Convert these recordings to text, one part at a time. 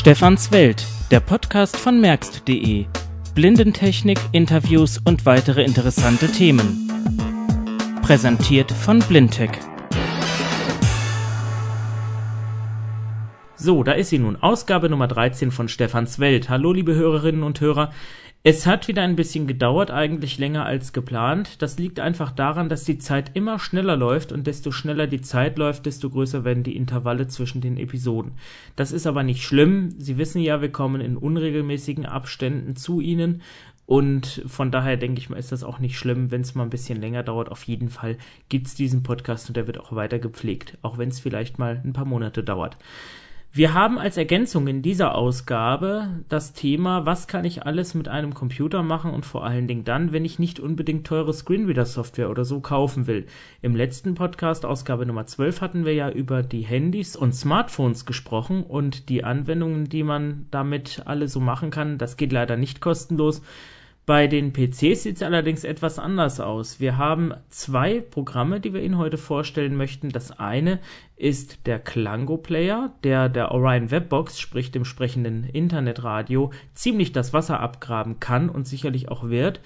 Stefans Welt, der Podcast von merkst.de. Blindentechnik, Interviews und weitere interessante Themen. Präsentiert von Blindtech. So, da ist sie nun, Ausgabe Nummer 13 von Stefans Welt. Hallo, liebe Hörerinnen und Hörer. Es hat wieder ein bisschen gedauert, eigentlich länger als geplant. Das liegt einfach daran, dass die Zeit immer schneller läuft und desto schneller die Zeit läuft, desto größer werden die Intervalle zwischen den Episoden. Das ist aber nicht schlimm. Sie wissen ja, wir kommen in unregelmäßigen Abständen zu Ihnen und von daher denke ich mal, ist das auch nicht schlimm, wenn es mal ein bisschen länger dauert. Auf jeden Fall gibt es diesen Podcast und der wird auch weiter gepflegt, auch wenn es vielleicht mal ein paar Monate dauert. Wir haben als Ergänzung in dieser Ausgabe das Thema, was kann ich alles mit einem Computer machen und vor allen Dingen dann, wenn ich nicht unbedingt teure Screenreader-Software oder so kaufen will. Im letzten Podcast, Ausgabe Nummer 12, hatten wir ja über die Handys und Smartphones gesprochen und die Anwendungen, die man damit alle so machen kann. Das geht leider nicht kostenlos. Bei den PCs sieht es allerdings etwas anders aus. Wir haben zwei Programme, die wir Ihnen heute vorstellen möchten. Das eine ist der Klango Player, der der Orion Webbox, sprich dem sprechenden Internetradio, ziemlich das Wasser abgraben kann und sicherlich auch wird.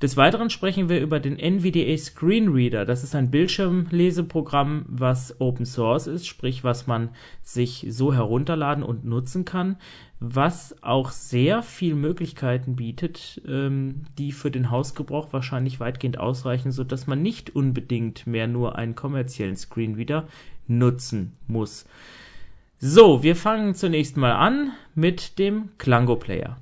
Des Weiteren sprechen wir über den NVDA Screenreader. Das ist ein Bildschirmleseprogramm, was Open Source ist, sprich was man sich so herunterladen und nutzen kann, was auch sehr viel Möglichkeiten bietet, ähm, die für den Hausgebrauch wahrscheinlich weitgehend ausreichen, so dass man nicht unbedingt mehr nur einen kommerziellen Screenreader nutzen muss. So, wir fangen zunächst mal an mit dem Klango Player.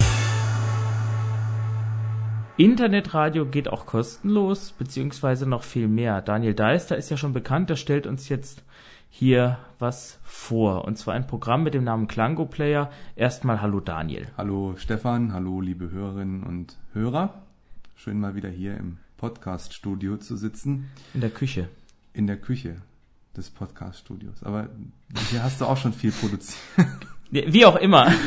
Internetradio geht auch kostenlos, beziehungsweise noch viel mehr. Daniel Deister ist ja schon bekannt, der stellt uns jetzt hier was vor. Und zwar ein Programm mit dem Namen Klango Player. Erstmal hallo Daniel. Hallo Stefan, hallo liebe Hörerinnen und Hörer. Schön mal wieder hier im Podcast-Studio zu sitzen. In der Küche. In der Küche des Podcast-Studios. Aber hier hast du auch schon viel produziert. Wie auch immer.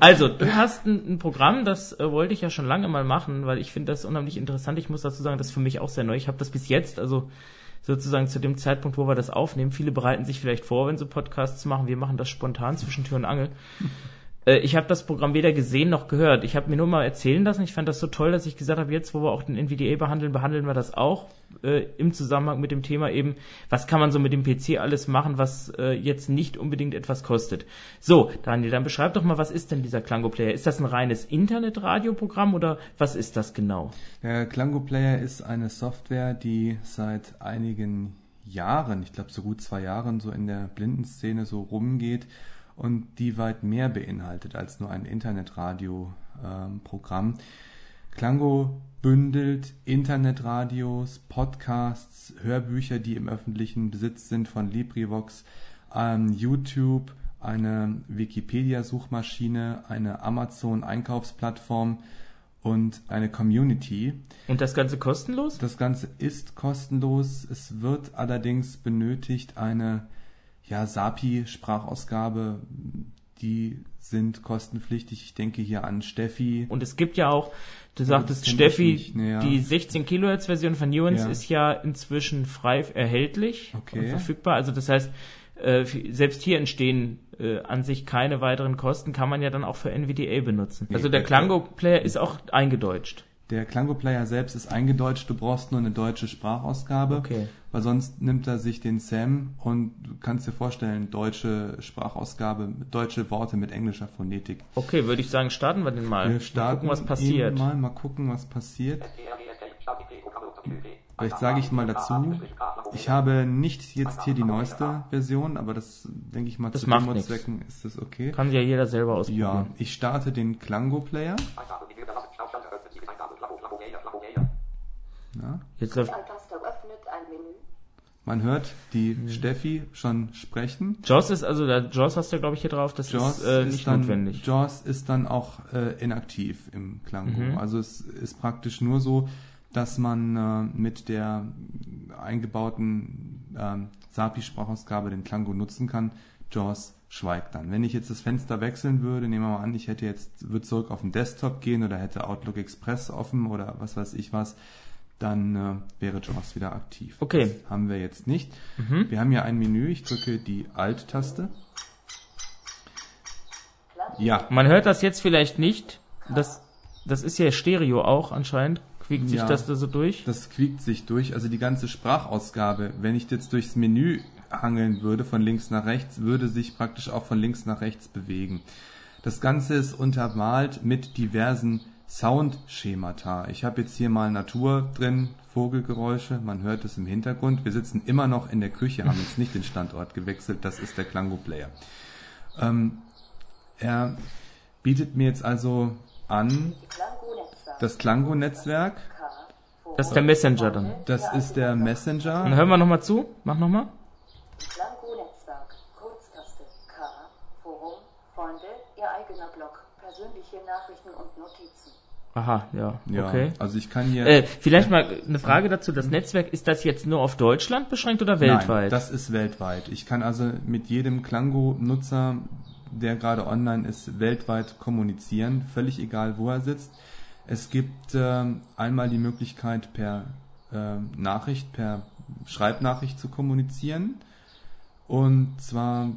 Also, du hast ein, ein Programm, das äh, wollte ich ja schon lange mal machen, weil ich finde das unheimlich interessant. Ich muss dazu sagen, das ist für mich auch sehr neu. Ich habe das bis jetzt, also sozusagen zu dem Zeitpunkt, wo wir das aufnehmen. Viele bereiten sich vielleicht vor, wenn sie Podcasts machen. Wir machen das spontan zwischen Tür und Angel. Äh, ich habe das Programm weder gesehen noch gehört. Ich habe mir nur mal erzählen lassen. Ich fand das so toll, dass ich gesagt habe, jetzt, wo wir auch den NVDA behandeln, behandeln wir das auch äh, im Zusammenhang mit dem Thema eben, was kann man so mit dem PC alles machen, was äh, jetzt nicht unbedingt etwas kostet. So, Daniel, dann beschreib doch mal, was ist denn dieser Klango Player? Ist das ein reines Internetradioprogramm oder was ist das genau? Der Klango Player ist eine Software, die seit einigen Jahren, ich glaube so gut zwei Jahren, so in der Blindenszene so rumgeht und die weit mehr beinhaltet als nur ein Internetradio-Programm. Ähm, Klango bündelt Internetradios, Podcasts, Hörbücher, die im öffentlichen Besitz sind von LibriVox, ähm, YouTube, eine Wikipedia-Suchmaschine, eine Amazon-Einkaufsplattform und eine Community. Und das Ganze kostenlos? Das Ganze ist kostenlos. Es wird allerdings benötigt eine ja, SAPI-Sprachausgabe, die sind kostenpflichtig. Ich denke hier an Steffi. Und es gibt ja auch, du sagtest Steffi, ja. die 16 Kilohertz Version von Nuance ja. ist ja inzwischen frei erhältlich okay. und verfügbar. Also das heißt, äh, selbst hier entstehen äh, an sich keine weiteren Kosten, kann man ja dann auch für NVDA benutzen. Also der Klango Player ist auch eingedeutscht. Der Klango Player selbst ist eingedeutscht, du brauchst nur eine deutsche Sprachausgabe, okay. weil sonst nimmt er sich den Sam und du kannst dir vorstellen, deutsche Sprachausgabe, deutsche Worte mit englischer Phonetik. Okay, würde ich sagen, starten wir den mal. Wir starten mal gucken, was passiert. Mal, mal gucken, was passiert. Vielleicht sage ich mal dazu, ich habe nicht jetzt hier die neueste Version, aber das denke ich mal das zu Demo-Zwecken ist das okay. Kann ja jeder selber ausprobieren. Ja, ich starte den Klango Player. Ja. Jetzt läuft man hört die. Steffi schon sprechen. JAWS ist also, der JAWS hast du glaube ich hier drauf, das JAWS ist äh, nicht ist dann, notwendig. JAWS ist dann auch äh, inaktiv im Klango. Mhm. Also es ist praktisch nur so, dass man äh, mit der eingebauten äh, SAPI-Sprachausgabe den Klango nutzen kann. JAWS schweigt dann. Wenn ich jetzt das Fenster wechseln würde, nehmen wir mal an, ich hätte jetzt, würde zurück auf den Desktop gehen oder hätte Outlook Express offen oder was weiß ich was, dann äh, wäre JAWS wieder aktiv. Okay. Das haben wir jetzt nicht. Mhm. Wir haben hier ein Menü, ich drücke die Alt-Taste. Ja. Man hört das jetzt vielleicht nicht. Das, das ist ja Stereo auch anscheinend. Quiekt sich Ja. das da so durch? Das quiekt sich durch. Also die ganze Sprachausgabe, wenn ich jetzt durchs Menü hangeln würde, von links nach rechts, würde sich praktisch auch von links nach rechts bewegen. Das Ganze ist untermalt mit diversen Soundschemata. Ich habe jetzt hier mal Natur drin, Vogelgeräusche, man hört es im Hintergrund. Wir sitzen immer noch in der Küche, haben jetzt nicht den Standort gewechselt, das ist der Klango Player. Ähm, er bietet mir jetzt also an das Klango-Netzwerk. Das ist der Messenger dann. Das ist der Dann Messenger. hören wir nochmal zu. Mach nochmal. Klango-Netzwerk, Kurztaste, K, Forum, Freunde, Ihr eigener Blog, persönliche Nachrichten und Notizen. Aha, ja. Ja, Okay. also ich kann hier. Äh, vielleicht mal eine Frage dazu. Das Netzwerk, ist das jetzt nur auf Deutschland beschränkt oder weltweit? Nein, das ist weltweit. Ich kann also mit jedem Klango-Nutzer, der gerade online ist, weltweit kommunizieren, völlig egal, wo er sitzt. Es gibt ähm, einmal die Möglichkeit, per ähm, Nachricht, per Schreibnachricht zu kommunizieren. Und zwar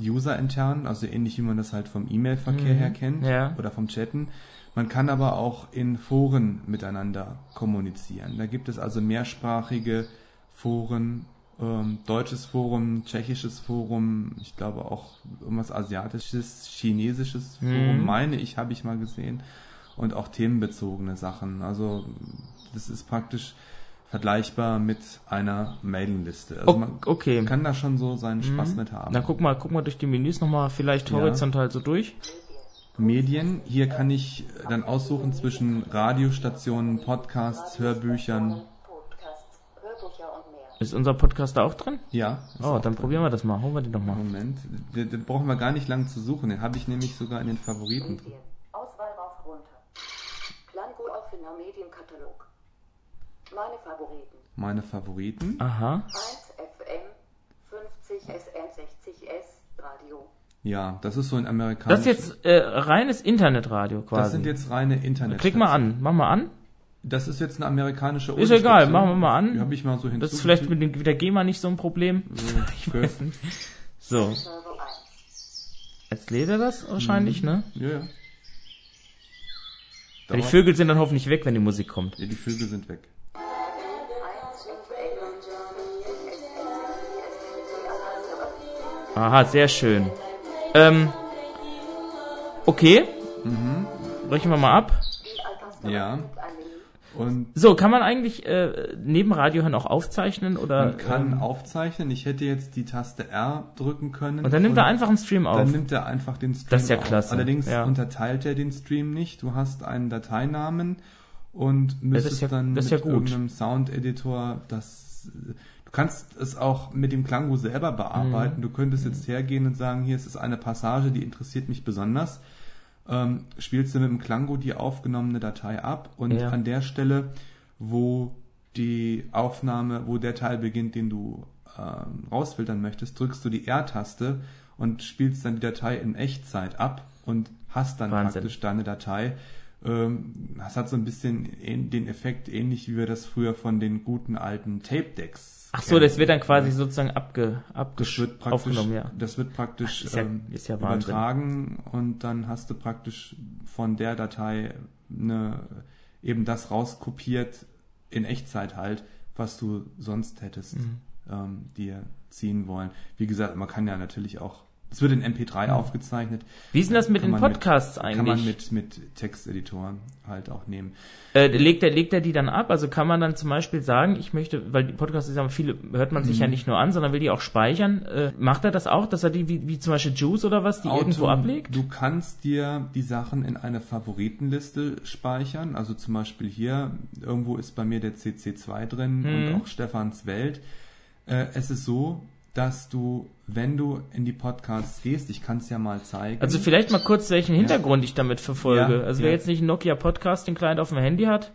userintern, also ähnlich wie man das halt vom E-Mail-Verkehr Mhm, her kennt ja. oder vom Chatten. Man kann aber auch in Foren miteinander kommunizieren. Da gibt es also mehrsprachige Foren, ähm, deutsches Forum, tschechisches Forum, ich glaube auch irgendwas asiatisches, chinesisches Forum, Mhm. meine ich, habe ich mal gesehen. Und auch themenbezogene Sachen. Also das ist praktisch vergleichbar mit einer Mailingliste. Also man okay. kann da schon so seinen Spaß Mhm. mit haben. Dann guck mal, guck mal durch die Menüs nochmal vielleicht Ja. horizontal so durch. Medien. Hier kann ich dann aussuchen zwischen Radiostationen, Podcasts, Hörbüchern. Ist unser Podcast da auch drin? Ja. Oh, dann drin. probieren wir das mal. Holen wir den doch mal. Moment, den, den brauchen wir gar nicht lang zu suchen. Den habe ich nämlich sogar in den Favoriten drin. Auswahl rauf runter. Klango offener Medienkatalog. Meine Favoriten. Meine Favoriten. Aha. 1 FM, 50 SN 60S, Radio. Ja, das ist so ein Das amerikanisches. ist jetzt äh, reines Internetradio quasi. das sind jetzt reine Internet. Klick mal an. Mach mal an. Das ist jetzt eine amerikanische Ist egal, machen wir mal an. Habe ich mal so Das ist vielleicht mit, dem, mit der GEMA nicht so ein Problem. Ich weiß nicht. So, Server 1. jetzt lädt er das wahrscheinlich, ne? Ja, ja. Die Vögel sind dann hoffentlich weg, wenn die Musik kommt. Ja, die Vögel sind weg. Aha, sehr schön. Ähm, okay. Brechen wir mal ab. Ja. Und So, kann man eigentlich äh, neben Radio hören auch aufzeichnen oder? man kann ähm, aufzeichnen. Ich hätte jetzt die Taste R drücken können. und dann nimmt er einfach einen Stream auf. Dann nimmt er einfach den Stream Das ist ja auf. klasse, Allerdings ja. unterteilt er den Stream nicht. Du hast einen Dateinamen und müsstest ja- dann mit ja irgendeinem Sound-Editor das... Du kannst es auch mit dem Klango selber Mhm. bearbeiten. Du könntest jetzt hergehen und sagen, hier ist es eine Passage, die interessiert mich besonders. Ähm, spielst du mit dem Klango die aufgenommene Datei ab und Ja. an der Stelle, wo die Aufnahme, wo der Teil beginnt, den du ähm, rausfiltern möchtest, drückst du die R-Taste und spielst dann die Datei in Echtzeit ab und hast dann Wahnsinn. praktisch deine Datei. Ähm, das hat so ein bisschen den Effekt, ähnlich wie wir das früher von den guten alten Tape-Decks Ach so, das wird dann quasi sozusagen abge, das abgesch wird praktisch, aufgenommen, ja. das wird praktisch Ach, ist ja- ähm, ist ja übertragen und dann hast du praktisch von der Datei eine, eben das rauskopiert in Echtzeit halt, was du sonst hättest Mhm. ähm, dir ziehen wollen. Wie gesagt, man kann ja natürlich auch, es wird in MP3 aufgezeichnet. Wie ist denn das mit Kann den Podcasts mit, eigentlich? Kann man mit, mit Texteditoren halt auch nehmen. Äh, legt er, legt er die dann ab? Also kann man dann zum Beispiel sagen, ich möchte, weil die Podcasts ist ja viele, hört man Mhm. sich ja nicht nur an, sondern will die auch speichern. Äh, macht er das auch, dass er die, wie, wie zum Beispiel Juice oder was, die irgendwo ablegt? Du kannst dir die Sachen in eine Favoritenliste speichern. Also zum Beispiel hier, irgendwo ist bei mir der CC2 drin Mhm. und auch Stefans Welt. Äh, es ist so, dass du, wenn du in die Podcasts gehst, ich kann es ja mal zeigen. Also vielleicht mal kurz, welchen Hintergrund ich damit verfolge. Ja, also wer ja. jetzt nicht einen Nokia Podcast, den Client auf dem Handy hat,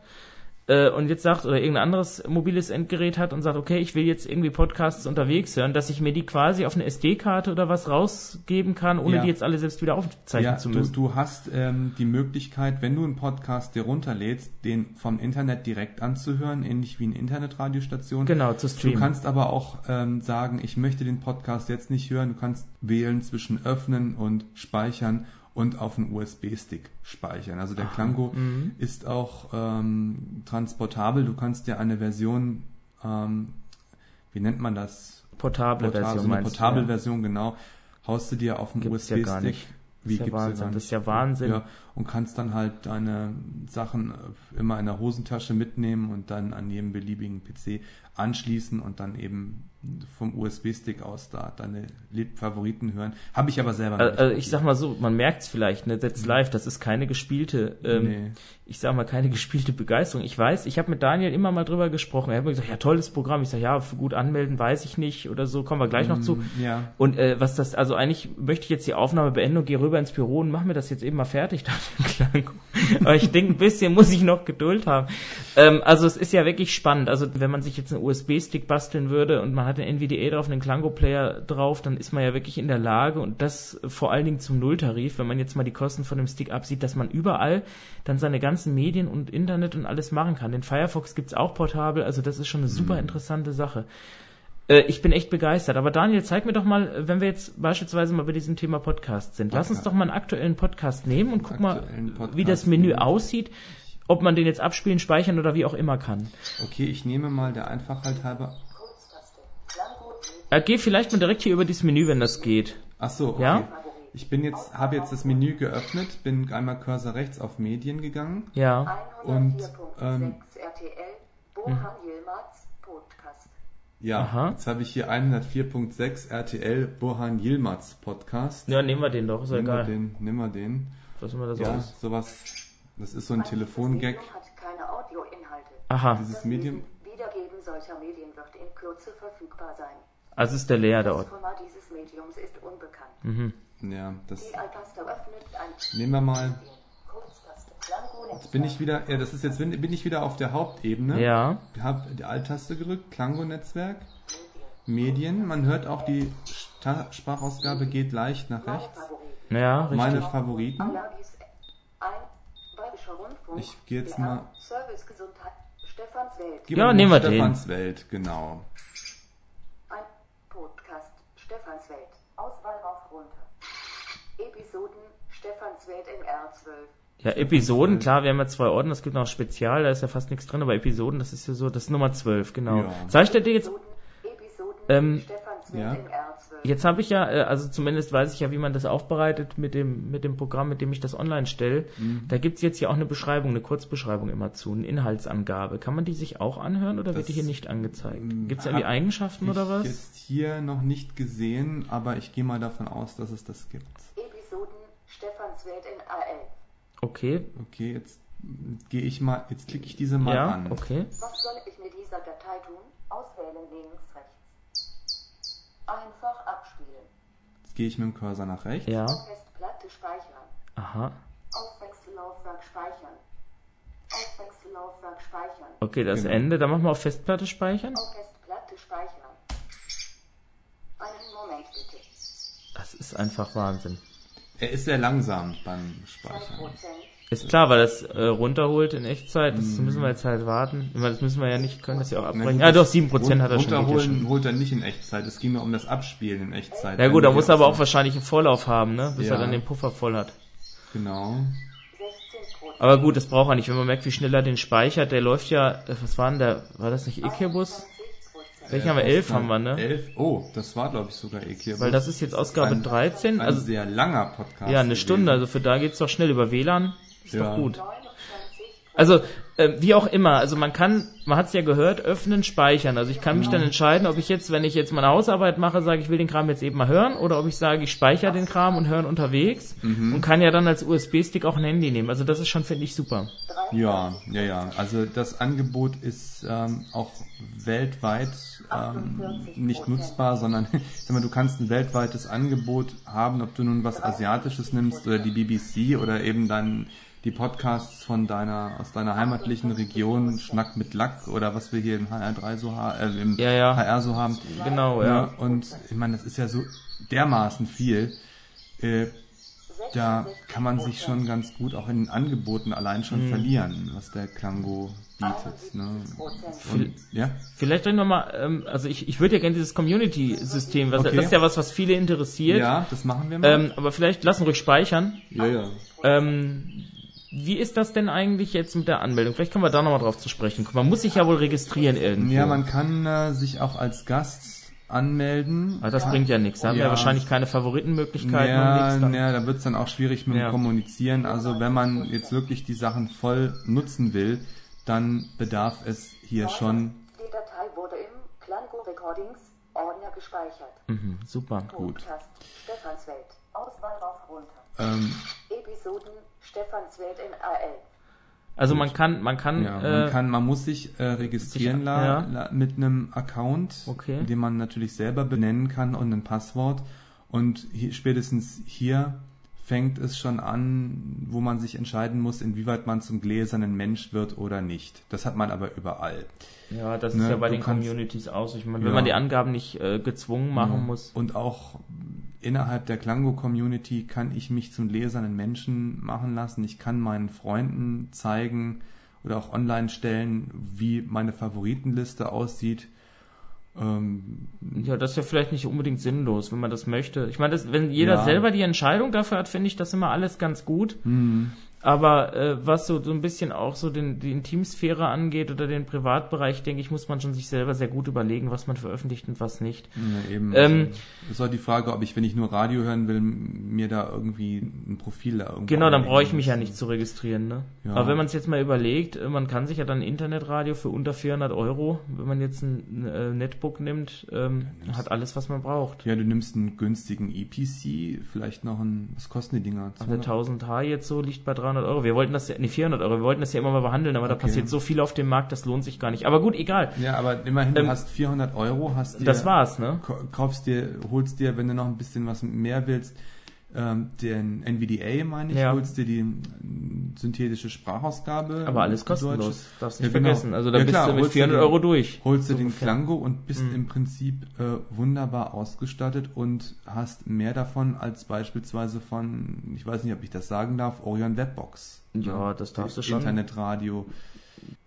äh, und jetzt sagt, oder irgendein anderes mobiles Endgerät hat und sagt, okay, ich will jetzt irgendwie Podcasts unterwegs hören, dass ich mir die quasi auf eine SD-Karte oder was rausgeben kann, ohne Ja. die jetzt alle selbst wieder aufzeichnen ja, zu du, müssen. du hast ähm, die Möglichkeit, wenn du einen Podcast dir runterlädst, den vom Internet direkt anzuhören, ähnlich wie eine Internetradiostation. genau, zu Du streamen. kannst aber auch ähm, sagen, ich möchte den Podcast jetzt nicht hören. Du kannst wählen zwischen öffnen und speichern und auf einen USB-Stick speichern. Also der Klango mhm. ist auch ähm, transportabel. Du kannst dir eine Version, ähm, wie nennt man das? Portable, Portable Version. So eine meinst du, portable ja. Version, genau. Haust du dir auf einen ja USB-Stick. nicht. Wie ist ja gibt's ja Wahnsinn. Das ist ja Wahnsinn. Ja, und kannst dann halt deine Sachen immer in der Hosentasche mitnehmen und dann an jedem beliebigen PC anschließen und dann eben vom USB-Stick aus da deine Favoriten hören. Habe ich aber selber Also, nicht also ich sag mal so, man merkt es vielleicht, ne, That's Live, das ist keine gespielte, ähm, Nee. ich sag mal, keine gespielte Begeisterung. Ich weiß, ich habe mit Daniel immer mal drüber gesprochen. Er hat mir gesagt, ja, tolles Programm. Ich sag, ja, für gut anmelden weiß ich nicht oder so, kommen wir gleich noch zu. Ja. Und äh, was das, also eigentlich möchte ich jetzt die Aufnahme beenden und gehe rüber ins Büro und mach mir das jetzt eben mal fertig, Klang. Aber ich denke, ein bisschen muss ich noch Geduld haben. Ähm, also es ist ja wirklich spannend. Also wenn man sich jetzt einen USB-Stick basteln würde und man hat einen NVDA drauf, einen Klango-Player drauf, dann ist man ja wirklich in der Lage und das vor allen Dingen zum Nulltarif, wenn man jetzt mal die Kosten von dem Stick absieht, dass man überall dann seine ganzen Medien und Internet und alles machen kann. Den Firefox gibt's auch portabel, also das ist schon eine super interessante Sache. Äh, Ich bin echt begeistert. Aber Daniel, zeig mir doch mal, wenn wir jetzt beispielsweise mal bei diesem Thema Podcast sind. Lass uns doch mal einen aktuellen Podcast nehmen und guck mal, wie das Menü nehmen. aussieht, ob man den jetzt abspielen, speichern oder wie auch immer kann. Okay, ich nehme mal der Einfachheit halber. Äh, geh vielleicht mal direkt hier über dieses Menü, wenn das geht. Ach so, okay. Ja? Ich bin jetzt, habe jetzt das Menü geöffnet, bin einmal Cursor rechts auf Medien gegangen. Ja. Und, 104.6 ähm, RTL Bohan Yilmaz Podcast. Ja, Aha. jetzt habe ich hier 104.6 RTL Burhan Yilmaz Podcast. Ja, nehmen wir den doch, ist ja Nimm egal. den, nimm mal den. Was immer das Ja, ist. sowas. Das ist so ein Telefongag. Medium hat keine Audioinhalte. Aha, Dieses Das Medium. Wiedergeben solcher Medien wird in Kürze verfügbar sein. also ist der leer, der Das Ort. Format dieses Mediums ist unbekannt. Mhm. Ja, das Die Alt-Taste öffnet ein nehmen wir mal. Jetzt bin ich wieder, ja, das ist jetzt, bin ich wieder auf der Hauptebene. Ja. Hab die Alt-Taste gedrückt, Klango-Netzwerk, Medien. Man hört auch, die Sta- Sprachausgabe geht leicht nach rechts. Ja, richtig. Meine Favoriten. Ich geh jetzt mal- Service Gesundheit. Stefans Welt. Gib Ja, nehmen wir Stefans Welt, genau. Ein Podcast Stefans Welt. Auswahl rauf runter. Episoden Stefans Welt in R12. Ja, Episoden, klar, wir haben ja zwei Ordner, es gibt noch Spezial, da ist ja fast nichts drin, aber Episoden, das ist ja so, das ist Nummer 12, genau. Ja. Zeigt er dir jetzt, Ähm, ja. in R12. jetzt habe ich ja, äh, also zumindest weiß ich ja, wie man das aufbereitet mit dem, mit dem Programm, mit dem ich das online stelle. Mhm. Da gibt's jetzt ja auch eine Beschreibung, eine Kurzbeschreibung immer zu, eine Inhaltsangabe. Kann man die sich auch anhören oder wird Das, die hier nicht angezeigt? Gibt's da irgendwie Eigenschaften oder ich was? jetzt hier noch nicht gesehen, aber ich gehe mal davon aus, dass es das gibt. Episoden Stefans Welt in AL. Okay, Okay, jetzt gehe ich mal, jetzt klicke ich diese mal ja, an. okay. Was soll ich mit dieser Datei tun? Auswählen links, rechts. Einfach abspielen. Jetzt gehe ich mit dem Cursor nach rechts. Ja, Auf Festplatte speichern. aha. Auf Wechsellaufwerk speichern. Auf Wechsellaufwerk speichern. Okay, das Genau. Ende, dann machen wir auf Festplatte speichern. Auf Festplatte speichern. Einen Moment bitte. Das ist einfach Wahnsinn. Er ist sehr langsam beim 2%. Speichern. Ist klar, weil das äh, runterholt in Echtzeit, das Mhm. müssen wir jetzt halt warten. Das müssen wir ja nicht, können das ja auch abbrechen. gut, Ah doch, das 7% hat er schon. ja Runterholen holt er nicht in Echtzeit. Es ging nur um das Abspielen in Echtzeit. Ja gut, da muss er aber auch wahrscheinlich einen Vorlauf haben, ne? Bis Ja. er dann den Puffer voll hat. Genau. 16%. Aber gut, das braucht er nicht. Wenn man merkt, wie schnell er den speichert, der läuft ja, äh, was war denn der, war das nicht Equibus? 20%. Welchen haben wir? 11 haben wir, ne? Elf. Oh, das war glaube ich sogar Equibus. Weil das ist jetzt Ausgabe ein, 13, ein also sehr langer Podcast. ja, eine Stunde, gewesen. also für da geht's doch schnell über WLAN. Ist Ja. doch gut. 29%. Also, äh, wie auch immer, also man kann, man hat es ja gehört, öffnen, speichern. Also ich kann mich dann entscheiden, ob ich jetzt, wenn ich jetzt meine Hausarbeit mache, sage, ich will den Kram jetzt eben mal hören, oder ob ich sage, ich speichere den Kram und hören unterwegs und kann ja dann als USB-Stick auch ein Handy nehmen. Also das ist schon, finde ich, super. Ja, ja, ja. Also das Angebot ist ähm, auch weltweit ähm, 48%. nicht nutzbar, sondern sag mal, du kannst ein weltweites Angebot haben, ob du nun was Asiatisches nimmst oder die BBC oder eben dann die Podcasts von deiner aus deiner heimatlichen Region, Schnack mit Lack oder was wir hier im HR3 so äh, im Ja, ja. HR so haben. Genau, Ja, ja. und ich meine, das ist ja so dermaßen viel. Äh, da kann man sich schon ganz gut auch in den Angeboten allein schon verlieren, was der Klango bietet. Ne? Und, ja? Vielleicht doch nochmal, ähm, also ich, ich würde ja gerne dieses Community-System, was, Okay. das ist ja was, was viele interessiert. ja, das machen wir mal. Ähm, aber vielleicht lassen ruhig speichern. ja, ja. Ähm, wie ist das denn eigentlich jetzt mit der Anmeldung? Vielleicht können wir da nochmal drauf zu sprechen kommen. Man muss sich ja wohl registrieren irgendwo. Ja, man kann äh, sich auch als Gast anmelden. Aber das bringt ja nichts. Da haben wir Ja. wahrscheinlich keine Favoritenmöglichkeiten und Ja. Dann. ja, da wird's dann auch schwierig mit dem Ja. Kommunizieren. Also wenn man jetzt wirklich die Sachen voll nutzen will, dann bedarf es hier schon Die Datei wurde im Klango Recordings Ordner gespeichert. Mhm, super. Podcast Stephanswelt. Auswahl rauf runter. ähm, Episoden Stephanswelt in AL. Also man kann, man kann, Ja, äh, man kann, man muss sich äh, registrieren sich- la, ja. la, mit einem Account, Okay. den man natürlich selber benennen kann und ein Passwort. Und hier, spätestens hier fängt es schon an, wo man sich entscheiden muss, inwieweit man zum gläsernen Mensch wird oder nicht. Das hat man aber überall. ja, das ne, ist ja bei du den kannst- Communities auch. Ich meine, wenn Ja. man die Angaben nicht äh, gezwungen machen muss. Und auch innerhalb der Klango-Community kann ich mich zum gläsernen Menschen machen lassen. Ich kann meinen Freunden zeigen oder auch online stellen, wie meine Favoritenliste aussieht. Ähm, Ja, das ist ja vielleicht nicht unbedingt sinnlos, wenn man das möchte. Ich meine, das, wenn jeder Ja. selber die Entscheidung dafür hat, finde ich das immer alles ganz gut. hm, Aber äh, was so, so ein bisschen auch so den, die Intimsphäre angeht oder den Privatbereich, denke ich, muss man schon sich selber sehr gut überlegen, was man veröffentlicht und was nicht. ja, eben. Ähm, es ist auch die Frage, ob ich, wenn ich nur Radio hören will, mir da irgendwie ein Profil da irgendwo Genau, dann brauche ich mich ja nicht zu registrieren. Ne? Ja. Aber wenn man es jetzt mal überlegt, äh, man kann sich ja dann Internetradio für unter 400 Euro, wenn man jetzt ein äh, Netbook nimmt, ähm, hat alles, was man braucht. Ja, du nimmst einen günstigen EPC, vielleicht noch ein, was kosten die Dinger? Also 1000 H jetzt so liegt bei 300 Euro. Wir wollten das ja, nee, 400 Euro. Wir wollten das ja immer mal behandeln, aber da Okay. passiert so viel auf dem Markt, das lohnt sich gar nicht. Aber gut, egal. Ja, aber immerhin, Ähm, du hast 400 Euro, hast dir, Das war's, ne? kaufst dir, holst dir, wenn du noch ein bisschen was mehr willst, ähm, den NVDA, meine ich, Ja. holst dir die ähm, synthetische Sprachausgabe. Aber alles kostenlos. Darfst nicht Ja, genau. vergessen. Also da Ja, bist klar, du mit holst dir 400 den- Euro durch. Holst du So den ungefähr. Klango und bist Mhm. im Prinzip äh, wunderbar ausgestattet und hast mehr davon als beispielsweise von, ich weiß nicht, ob ich das sagen darf, Orion Webbox. Ja, das darfst du schon. Internetradio.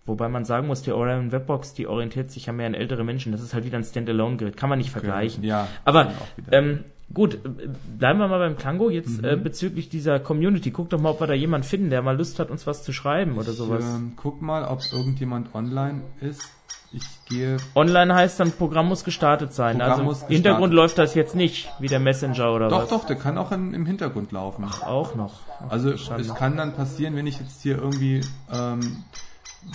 Wobei man sagen muss, die Orion Webbox, die orientiert sich ja mehr an ältere Menschen. Das ist halt wieder ein Standalone-Gerät. Kann man nicht vergleichen. Ja, Aber ähm, gut, äh, bleiben wir mal beim Klango jetzt Mhm. äh, bezüglich dieser Community. Guck doch mal, ob wir da jemanden finden, der mal Lust hat, uns was zu schreiben oder sowas. Ich, ähm, guck mal, ob irgendjemand online ist. Ich gehe. Online heißt dann, Programm muss gestartet sein. Programm also im Hintergrund gestartet. läuft das jetzt nicht, wie der Messenger oder Doch, was. doch, der kann auch in, im Hintergrund laufen. Auch noch. Also Schade. es kann dann passieren, wenn ich jetzt hier irgendwie, ähm,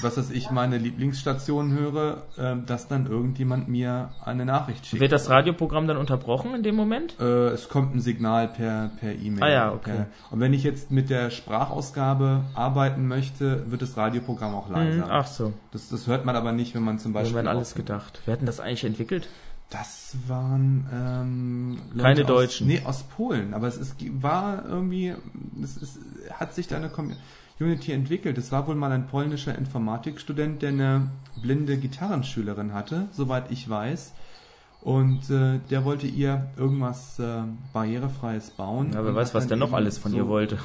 was weiß ich, meine Lieblingsstation höre, ähm, dass dann irgendjemand mir eine Nachricht schickt. Wird das Radioprogramm dann unterbrochen in dem Moment? Äh, es kommt ein Signal per per E-Mail. Ah ja, okay. Per- Und wenn ich jetzt mit der Sprachausgabe arbeiten möchte, wird das Radioprogramm auch leiser. Hm, ach so, Das, das hört man aber nicht, wenn man zum Beispiel. haben alles auf- gedacht. Wer hat denn das eigentlich entwickelt? Das waren ähm, Leute Keine aus, Deutschen. Nee, aus Polen. Aber es ist, war irgendwie, es ist, hat sich da eine Community entwickelt. Es war wohl mal ein polnischer Informatikstudent, der eine blinde Gitarrenschülerin hatte, soweit ich weiß. Und äh, der wollte ihr irgendwas äh, barrierefreies bauen. Ja, wer weiß, was der noch alles von so ihr wollte.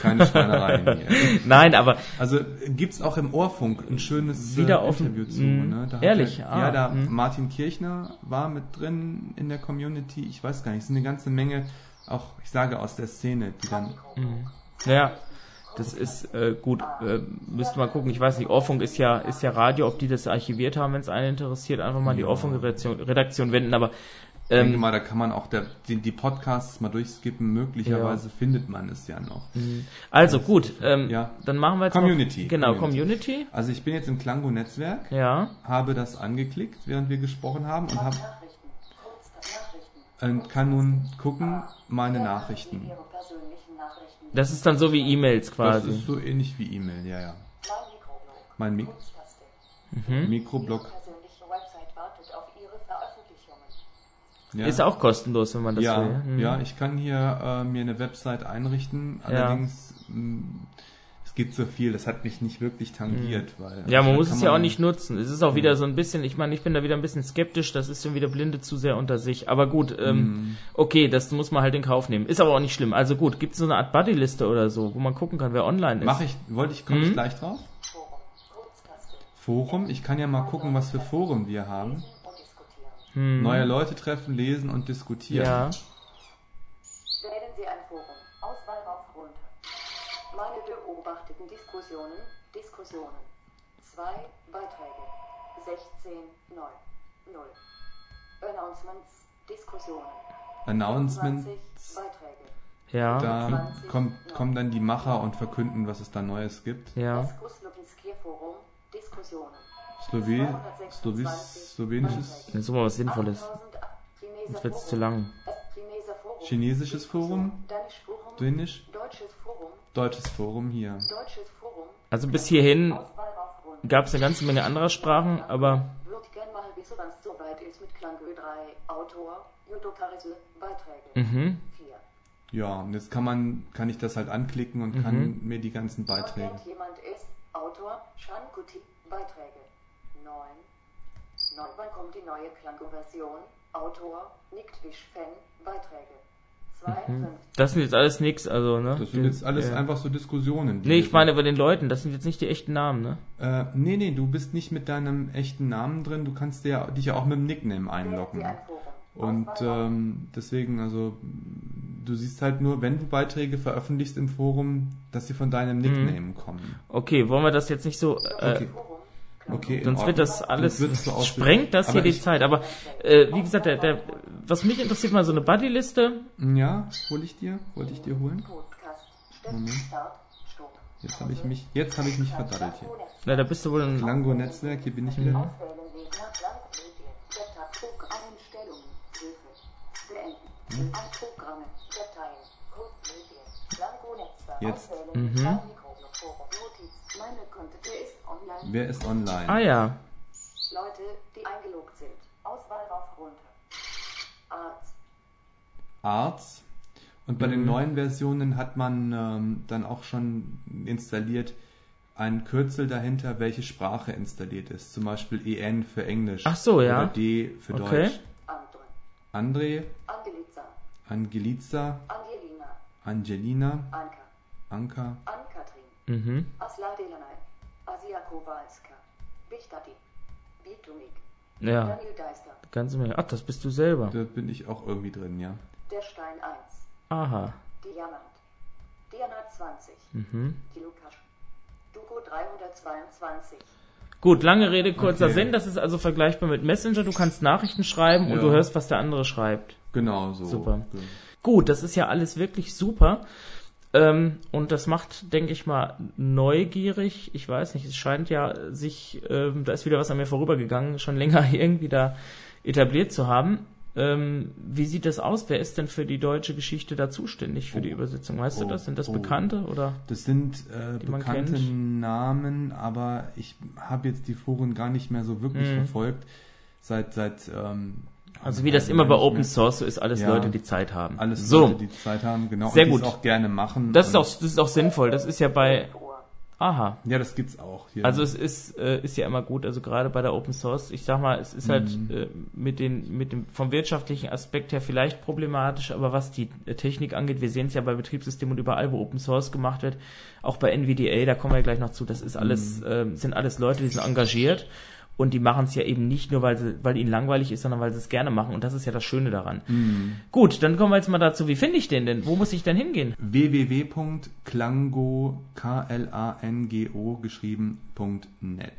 Keine Schweinereien hier. Nein, aber Also gibt's auch im Ohrfunk ein schönes äh, Wieder auf- Interview zu. mh, Ne? Da ehrlich? Er, Ah, ja, da mh. Martin Kirchner war mit drin in der Community. Ich weiß gar nicht, es sind eine ganze Menge, auch ich sage aus der Szene, die dann. Ja, das ist äh, gut. Äh, müsste mal gucken. Ich weiß nicht, Ohrfunk ist ja ist ja Radio, ob die das archiviert haben, wenn es einen interessiert, einfach mal die Ja. Ohrfunk-Redaktion Redaktion wenden. Aber Ich denke ähm, mal, da kann man auch der, die, die Podcasts mal durchskippen. Möglicherweise findet man es ja noch. also gut, ähm, Ja. dann machen wir jetzt Community. Mal, genau Community. Community. Also ich bin jetzt im Klango-Netzwerk, Ja. habe das angeklickt, während wir gesprochen haben und, hab, Nachrichten. Kurz Nachrichten. und kann nun gucken, meine Nachrichten. Das ist dann so wie E-Mails Das quasi. ist so ähnlich wie E-Mail, ja, ja. Mein Mik. Mhm. Mikroblog. Ja. Ist auch kostenlos, wenn man das ja, will. Mhm. ja, ich kann hier äh, mir eine Website einrichten. Allerdings, mh, es gibt so viel, das hat mich nicht wirklich tangiert. Weil, Ja, man da muss es ja auch nicht nutzen. Es ist auch wieder so ein bisschen, ich meine, ich bin da wieder ein bisschen skeptisch, das ist schon wieder Blinde zu sehr unter sich. Aber gut, Mhm. ähm, okay, das muss man halt in Kauf nehmen. Ist aber auch nicht schlimm. Also gut, gibt es so eine Art Buddy-Liste oder so, wo man gucken kann, wer online ist? Mach ich, wollte ich, komme Mhm. ich gleich drauf? Forum. Forum, ich kann ja mal gucken, was für Foren wir haben. Lesen und diskutieren. Hm, Neue Leute treffen, lesen und diskutieren. ja. Wählen Sie ein Forum. Meine beobachteten Diskussionen. Diskussionen. Zwei Beiträge. 16, 9, 0. Announcements. Diskussionen. Announcements, 20 Beiträge. Ja. da kommt, kommen dann die Macher und verkünden, was es da Neues gibt. Ja. Forum. Diskussionen. Slowe, Slowis, Slowenisches, suchen wir was Sinnvolles. 8000 Chineser Jetzt wird's Forum. zu lang. Chinesisches Forum. Dänisch, Deutsches Forum. deutsches Forum hier. Also bis hierhin gab es eine ganze Menge anderer Sprachen, aber Würde gern mal wissen, wann es soweit ist mit Klangö 3. Autor, Judo Karisel, Beiträge. mhm. 4. Ja, und jetzt kann man, kann ich das halt anklicken und kann mir die ganzen Beiträge. Autor, Shankuti, Beiträge. 9. 9. Wann kommt die neue Klangö-Version? Autor, Niktwisch Fan, Beiträge. 52. das sind jetzt alles nix, also, ne? Das sind jetzt alles ja. einfach so Diskussionen. Nee, ich meine bei den Leuten, das sind jetzt nicht die echten Namen, ne? Äh, nee, nee, du bist nicht mit deinem echten Namen drin, du kannst dir, dich ja auch mit dem Nickname einloggen. Und ähm, deswegen, also du siehst halt nur, wenn du Beiträge veröffentlichst im Forum, dass sie von deinem Nickname kommen. Okay, wollen wir das jetzt nicht so, äh, Okay. Forum. Okay, sonst wird das alles, aussehen. sprengt das hier Aber die ich- Zeit. Aber, äh, wie gesagt, der, der, was mich interessiert, mal so eine Buddy-Liste. Ja, hol ich dir, wollte ich dir holen. Stopp. Jetzt habe ich mich, jetzt habe ich mich verdattelt hier. Na, da bist du wohl ein, Lango-Netzwerk, hier bin ich wieder. Weg nach Landmedien. Der Tab Einstellungen. Hilfe. Beenden. An Programme. Dateien. Kurzmedien. Lango-Netzwerk. Jetzt. Auswählen. Mhm. Mikrofon. Forum. Notiz. Meine Konto. Der ist online. Wer ist online? ah ja, Leute, die eingeloggt sind. Auswahl rauf runter. Arzt. Arts. Und bei Mhm. den neuen Versionen hat man ähm, dann auch schon installiert ein Kürzel dahinter, welche Sprache installiert ist. Zum Beispiel EN für Englisch. Ach so, ja. Oder D für Okay. Deutsch. Andre. André, Angelica. Angelica, Angelina. Angelina, Anka. Anka, Ann-Kathrin. mhm. Asla Delanay. Asia Kowalska. Bichtadi. Bitumik. Ja, Daniel Deister. ganze Menge. Ach, das bist du selber. da bin ich auch irgendwie drin, ja. Der Stein 1. Aha. Diamant. Diana 20. Mhm. Die Lukas. Dugo 322. Gut, lange Rede, kurzer Okay. Sinn. Das ist also vergleichbar mit Messenger. Du kannst Nachrichten schreiben und Ja. du hörst, was der andere schreibt. Genau so. Super. Gut, das ist ja alles wirklich super. Ähm, und das macht, denke ich mal, neugierig. Ich weiß nicht, es scheint ja sich, ähm, da ist wieder was an mir vorübergegangen, schon länger irgendwie da etabliert zu haben. Ähm, wie sieht das aus? Wer ist denn für die deutsche Geschichte da zuständig für die Übersetzung? Weißt du Oh, das? Sind das oh. Bekannte oder? Das sind äh, bekannte. Namen, aber ich habe jetzt die Foren gar nicht mehr so wirklich Mhm. verfolgt. Seit, seit, ähm, Also wie das immer bei Open mehr. Source so ist, alles Ja. Leute, die Zeit haben. Alles so. Leute, die Zeit haben, genau. Sehr und gut. auch gerne machen. Das ist auch, das ist auch sinnvoll. Das ist ja bei, aha. Ja, das gibt's auch. Hier. Also es ist, äh, ist ja immer gut, also gerade bei der Open Source, ich sag mal, es ist halt Mhm. äh, mit den, mit dem vom wirtschaftlichen Aspekt her vielleicht problematisch, aber was die äh, Technik angeht, wir sehen es ja bei Betriebssystemen und überall, wo Open Source gemacht wird, auch bei NVDA, da kommen wir gleich noch zu, das ist alles, Mhm. ähm, sind alles Leute, die sind engagiert und die machen es ja eben nicht nur, weil, sie, weil ihnen langweilig ist, sondern weil sie es gerne machen und das ist ja das Schöne daran. Mhm. Gut, dann kommen wir jetzt mal dazu, wie finde ich den denn? Wo muss ich denn hingehen? www.klango, K-L-A-N-G-O geschrieben.net.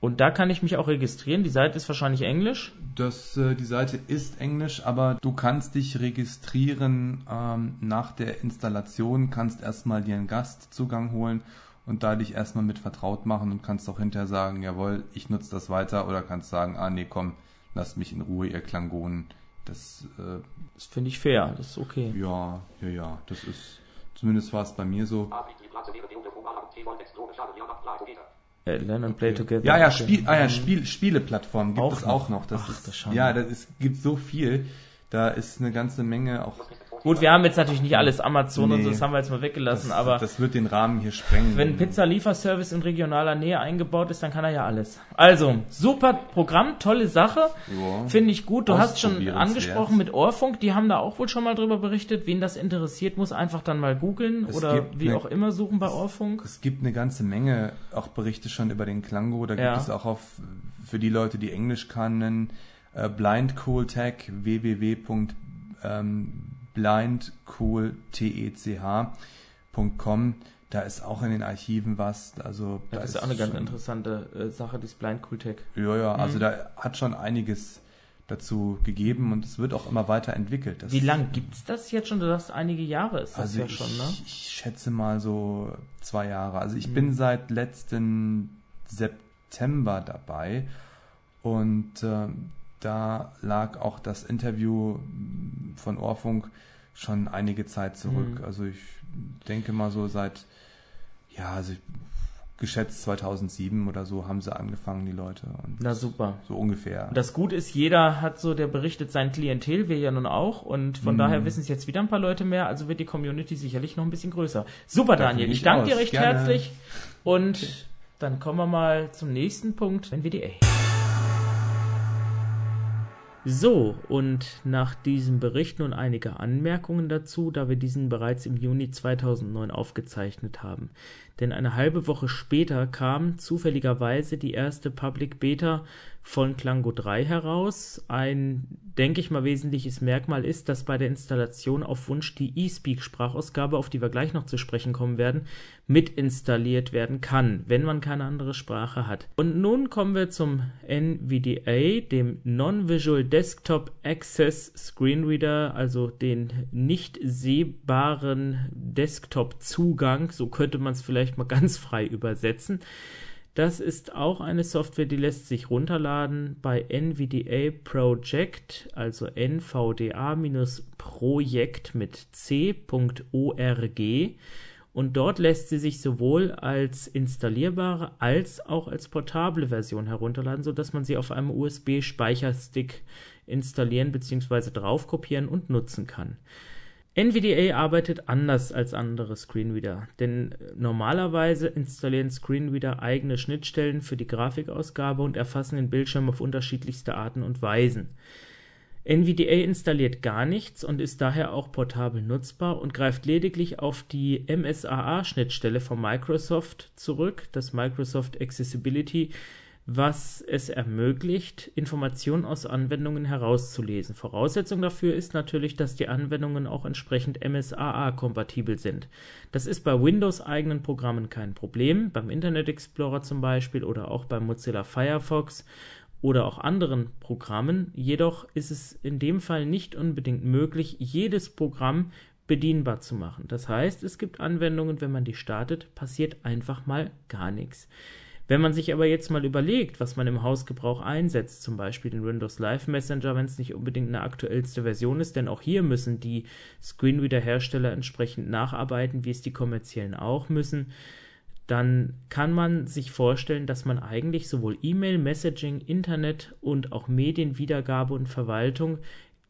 Und da kann ich mich auch registrieren. Die Seite ist wahrscheinlich Englisch. Das, äh, die Seite ist Englisch, aber du kannst dich registrieren ähm, nach der Installation, kannst erstmal dir einen Gastzugang holen und da dich erstmal mit vertraut machen und kannst auch hinterher sagen, jawohl, ich nutze das weiter oder kannst sagen, ah nee, komm, lasst mich in Ruhe, ihr Klangonen. Das, äh, Das finde ich fair, das ist okay. ja, ja, ja, das ist, zumindest war es bei mir so. Äh, Learn and Play Together. Ja, ja, Okay. Spiel, ah ja, Spiel, Spieleplattform gibt Auch es noch. auch noch. Das Ach, ist, das ja, das ist, gibt so viel. Da ist eine ganze Menge auch Gut, wir haben jetzt natürlich nicht alles Amazon und so, Nee. das haben wir jetzt mal weggelassen, Das, aber das wird den Rahmen hier sprengen. wenn Pizza-Lieferservice in regionaler Nähe eingebaut ist, dann kann er ja alles. Also, super Programm, tolle Sache. Ja. Finde ich gut. Du hast schon angesprochen mit Ohrfunk, die haben da auch wohl schon mal drüber berichtet. Wen das interessiert, muss einfach dann mal googeln Es oder wie eine- auch immer suchen bei Ohrfunk. Es gibt eine ganze Menge auch Berichte schon über den Klango. Da Ja. gibt es auch auf, für die Leute, die Englisch können, äh, Blind Cool Tech, www.blindcooltech.com. Da ist auch in den Archiven was. Also, da Das ist auch eine ganz interessante äh, Sache, dieses Blind Cool Tech. Ja, ja, Mhm. also da hat schon einiges dazu gegeben und es wird auch immer weiter entwickelt. Das Wie lang gibt's das jetzt schon? Du sagst, einige Jahre ist das Also ja ich, schon, ne? ich schätze mal so zwei Jahre. Also ich Mhm. bin seit letzten September dabei und ähm, da lag auch das Interview von Ohrfunk schon einige Zeit zurück. Mhm. Also ich denke mal so seit, ja, also ich, geschätzt 2007 oder so haben sie angefangen, die Leute. Und Na super. so ungefähr. Das Gute ist, jeder hat so, der berichtet sein Klientel, wir ja nun auch. Und von Mhm. daher wissen es jetzt wieder ein paar Leute mehr. Also wird die Community sicherlich noch ein bisschen größer. Super, Davon Daniel. Ich danke dir aus. recht Gerne. herzlich. Und dann kommen wir mal zum nächsten Punkt, NVDA. So, und nach diesem Bericht nun einige Anmerkungen dazu, da wir diesen bereits im Juni 2009 aufgezeichnet haben. Denn eine halbe Woche später kam zufälligerweise die erste Public Beta von Klango 3 heraus. Ein, denke ich mal, wesentliches Merkmal ist, dass bei der Installation auf Wunsch die eSpeak-Sprachausgabe, auf die wir gleich noch zu sprechen kommen werden, mit installiert werden kann, wenn man keine andere Sprache hat. Und nun kommen wir zum NVDA, dem Non-Visual Desktop Access Screenreader, also den nicht sehbaren Desktop-Zugang, so könnte man es vielleicht mal ganz frei übersetzen. Das ist auch eine Software, die lässt sich runterladen bei NVDA Project, also NVDA-Projekt mit c.org. Und dort lässt sie sich sowohl als installierbare als auch als portable Version herunterladen, sodass man sie auf einem USB-Speicherstick installieren bzw. draufkopieren und nutzen kann. NVDA arbeitet anders als andere Screenreader, denn äh, normalerweise installieren Screenreader eigene Schnittstellen für die Grafikausgabe und erfassen den Bildschirm auf unterschiedlichste Arten und Weisen. NVDA installiert gar nichts und ist daher auch portabel nutzbar und greift lediglich auf die MSAA-Schnittstelle von Microsoft zurück, das Microsoft Accessibility, was es ermöglicht, Informationen aus Anwendungen herauszulesen. Voraussetzung dafür ist natürlich, dass die Anwendungen auch entsprechend MSAA-kompatibel sind. Das ist bei Windows-eigenen Programmen kein Problem, beim Internet Explorer zum Beispiel oder auch beim Mozilla Firefox oder auch anderen Programmen. Jedoch ist es in dem Fall nicht unbedingt möglich, jedes Programm bedienbar zu machen. Das heißt, es gibt Anwendungen, wenn man die startet, passiert einfach mal gar nichts. Wenn man sich aber jetzt mal überlegt, was man im Hausgebrauch einsetzt, zum Beispiel den Windows Live Messenger, wenn es nicht unbedingt eine aktuellste Version ist, denn auch hier müssen die Screenreader-Hersteller entsprechend nacharbeiten, wie es die kommerziellen auch müssen, dann kann man sich vorstellen, dass man eigentlich sowohl E-Mail, Messaging, Internet und auch Medienwiedergabe und Verwaltung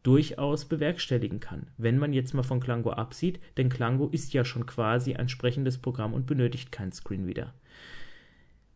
durchaus bewerkstelligen kann. Wenn man jetzt mal von Klango absieht, denn Klango ist ja schon quasi ein sprechendes Programm und benötigt kein Screenreader.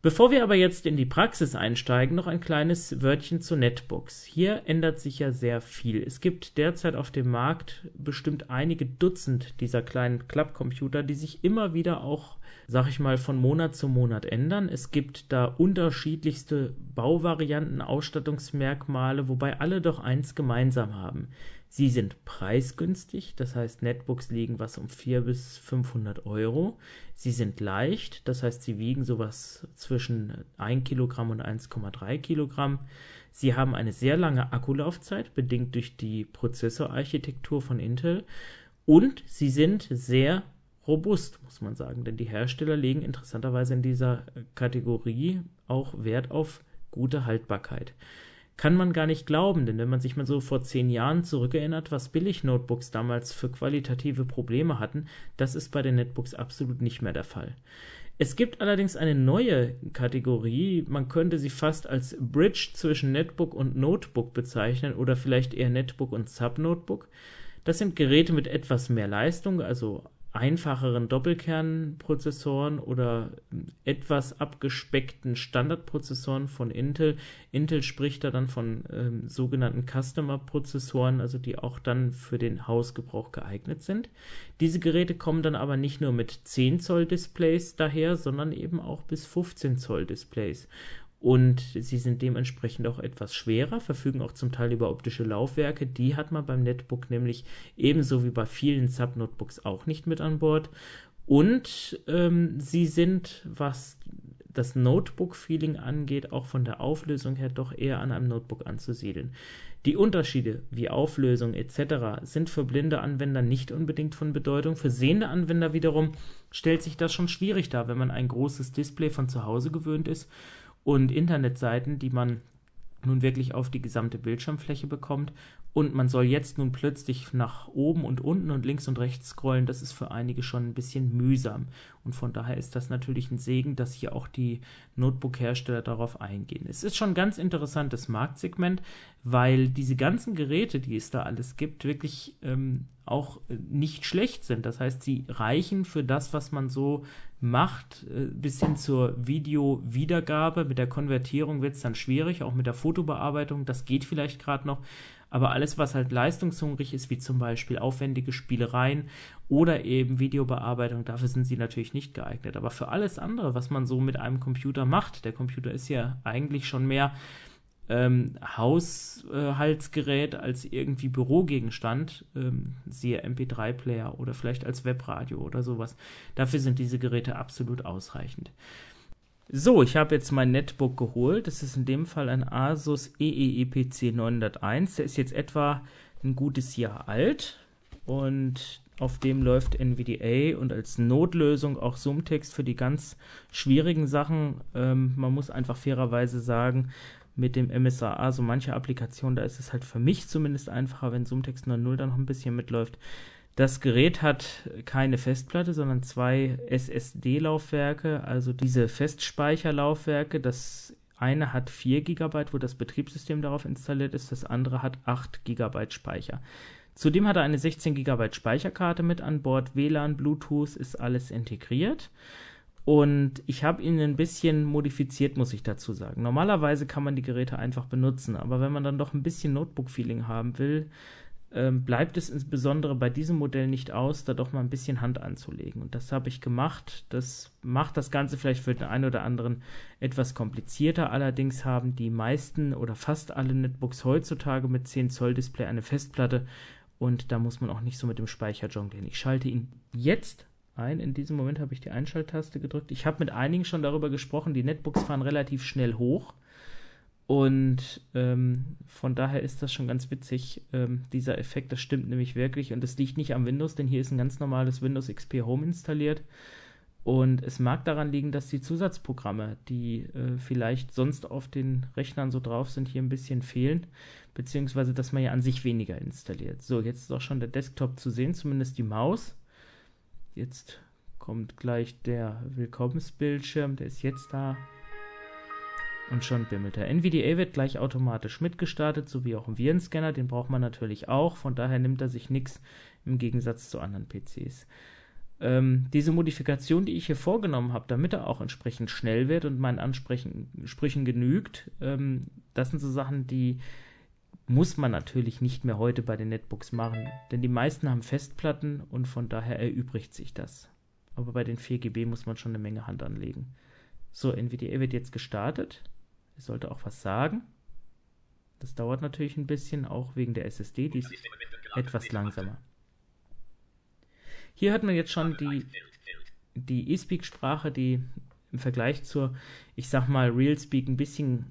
Bevor wir aber jetzt in die Praxis einsteigen, noch ein kleines Wörtchen zu Netbooks. Hier ändert sich ja sehr viel. Es gibt derzeit auf dem Markt bestimmt einige Dutzend dieser kleinen Klappcomputer, die sich immer wieder auch, sag ich mal, von Monat zu Monat ändern. Es gibt da unterschiedlichste Bauvarianten, Ausstattungsmerkmale, wobei alle doch eins gemeinsam haben. Sie sind preisgünstig, das heißt Netbooks liegen was um 400 bis 500 Euro. Sie sind leicht, das heißt sie wiegen sowas zwischen 1 Kilogramm und 1,3 Kilogramm. Sie haben eine sehr lange Akkulaufzeit, bedingt durch die Prozessorarchitektur von Intel. Und sie sind sehr robust, muss man sagen, denn die Hersteller legen interessanterweise in dieser Kategorie auch Wert auf gute Haltbarkeit kann man gar nicht glauben, denn wenn man sich mal so vor zehn Jahren zurückerinnert, was Billig-Notebooks damals für qualitative Probleme hatten, das ist bei den Netbooks absolut nicht mehr der Fall. Es gibt allerdings eine neue Kategorie, man könnte sie fast als Bridge zwischen Netbook und Notebook bezeichnen oder vielleicht eher Netbook und Subnotebook. Das sind Geräte mit etwas mehr Leistung, also einfacheren Doppelkernprozessoren oder etwas abgespeckten Standardprozessoren von Intel. Intel spricht da dann von ähm, sogenannten Customer-Prozessoren, also die auch dann für den Hausgebrauch geeignet sind. Diese Geräte kommen dann aber nicht nur mit 10 Zoll Displays daher, sondern eben auch bis 15 Zoll Displays und sie sind dementsprechend auch etwas schwerer, verfügen auch zum Teil über optische Laufwerke. Die hat man beim Netbook nämlich ebenso wie bei vielen Subnotebooks auch nicht mit an Bord. Und ähm, sie sind, was das Notebook-Feeling angeht, auch von der Auflösung her doch eher an einem Notebook anzusiedeln. Die Unterschiede wie Auflösung etc. sind für blinde Anwender nicht unbedingt von Bedeutung. Für sehende Anwender wiederum stellt sich das schon schwierig dar, wenn man ein großes Display von zu Hause gewöhnt ist und Internetseiten, die man nun wirklich auf die gesamte Bildschirmfläche bekommt. Und man soll jetzt nun plötzlich nach oben und unten und links und rechts scrollen. Das ist für einige schon ein bisschen mühsam. Und von daher ist das natürlich ein Segen, dass hier auch die Notebook-Hersteller darauf eingehen. Es ist schon ein ganz interessantes Marktsegment, weil diese ganzen Geräte, die es da alles gibt, wirklich ähm, auch nicht schlecht sind. Das heißt, sie reichen für das, was man so macht, äh, bis hin zur Videowiedergabe. Mit der Konvertierung wird es dann schwierig, auch mit der Fotobearbeitung. Das geht vielleicht gerade noch. Aber alles, was halt leistungshungrig ist, wie zum Beispiel aufwendige Spielereien oder eben Videobearbeitung, dafür sind sie natürlich nicht geeignet. Aber für alles andere, was man so mit einem Computer macht, der Computer ist ja eigentlich schon mehr ähm, Haushaltsgerät als irgendwie Bürogegenstand, ähm, siehe MP3-Player oder vielleicht als Webradio oder sowas. Dafür sind diese Geräte absolut ausreichend. So, ich habe jetzt mein Netbook geholt. Das ist in dem Fall ein Asus EEEPC 901. Der ist jetzt etwa ein gutes Jahr alt und auf dem läuft NVDA und als Notlösung auch Zoomtext für die ganz schwierigen Sachen. Ähm, man muss einfach fairerweise sagen, mit dem MSAA, so manche Applikationen, da ist es halt für mich zumindest einfacher, wenn Zoomtext 9.0 da noch ein bisschen mitläuft. Das Gerät hat keine Festplatte, sondern zwei SSD-Laufwerke, also diese Festspeicherlaufwerke. Das eine hat 4 GB, wo das Betriebssystem darauf installiert ist, das andere hat 8 GB Speicher. Zudem hat er eine 16 GB Speicherkarte mit an Bord, WLAN, Bluetooth ist alles integriert. Und ich habe ihn ein bisschen modifiziert, muss ich dazu sagen. Normalerweise kann man die Geräte einfach benutzen, aber wenn man dann doch ein bisschen Notebook-Feeling haben will, ähm, bleibt es insbesondere bei diesem Modell nicht aus, da doch mal ein bisschen Hand anzulegen. Und das habe ich gemacht. Das macht das Ganze vielleicht für den einen oder anderen etwas komplizierter. Allerdings haben die meisten oder fast alle Netbooks heutzutage mit 10 Zoll Display eine Festplatte und da muss man auch nicht so mit dem Speicher jonglieren. Ich schalte ihn jetzt ein. In diesem Moment habe ich die Einschalttaste gedrückt. Ich habe mit einigen schon darüber gesprochen, die Netbooks fahren relativ schnell hoch. Und ähm, von daher ist das schon ganz witzig, ähm, dieser Effekt, das stimmt nämlich wirklich. Und es liegt nicht am Windows, denn hier ist ein ganz normales Windows XP Home installiert. Und es mag daran liegen, dass die Zusatzprogramme, die äh, vielleicht sonst auf den Rechnern so drauf sind, hier ein bisschen fehlen, beziehungsweise dass man ja an sich weniger installiert. So, jetzt ist auch schon der Desktop zu sehen, zumindest die Maus. Jetzt kommt gleich der Willkommensbildschirm, der ist jetzt da. Und schon bimmelt er. NVDA wird gleich automatisch mitgestartet, sowie auch ein Virenscanner, den braucht man natürlich auch, von daher nimmt er sich nichts im Gegensatz zu anderen PCs. Ähm, diese Modifikation, die ich hier vorgenommen habe, damit er auch entsprechend schnell wird und meinen Ansprüchen genügt, ähm, das sind so Sachen, die muss man natürlich nicht mehr heute bei den Netbooks machen, denn die meisten haben Festplatten und von daher erübrigt sich das. Aber bei den 4GB muss man schon eine Menge Hand anlegen. So, NVDA wird jetzt gestartet. Es sollte auch was sagen. Das dauert natürlich ein bisschen, auch wegen der SSD, die ist etwas langsamer. Hier hat man jetzt schon die, die eSpeak-Sprache, die im Vergleich zur, ich sag mal, RealSpeak ein bisschen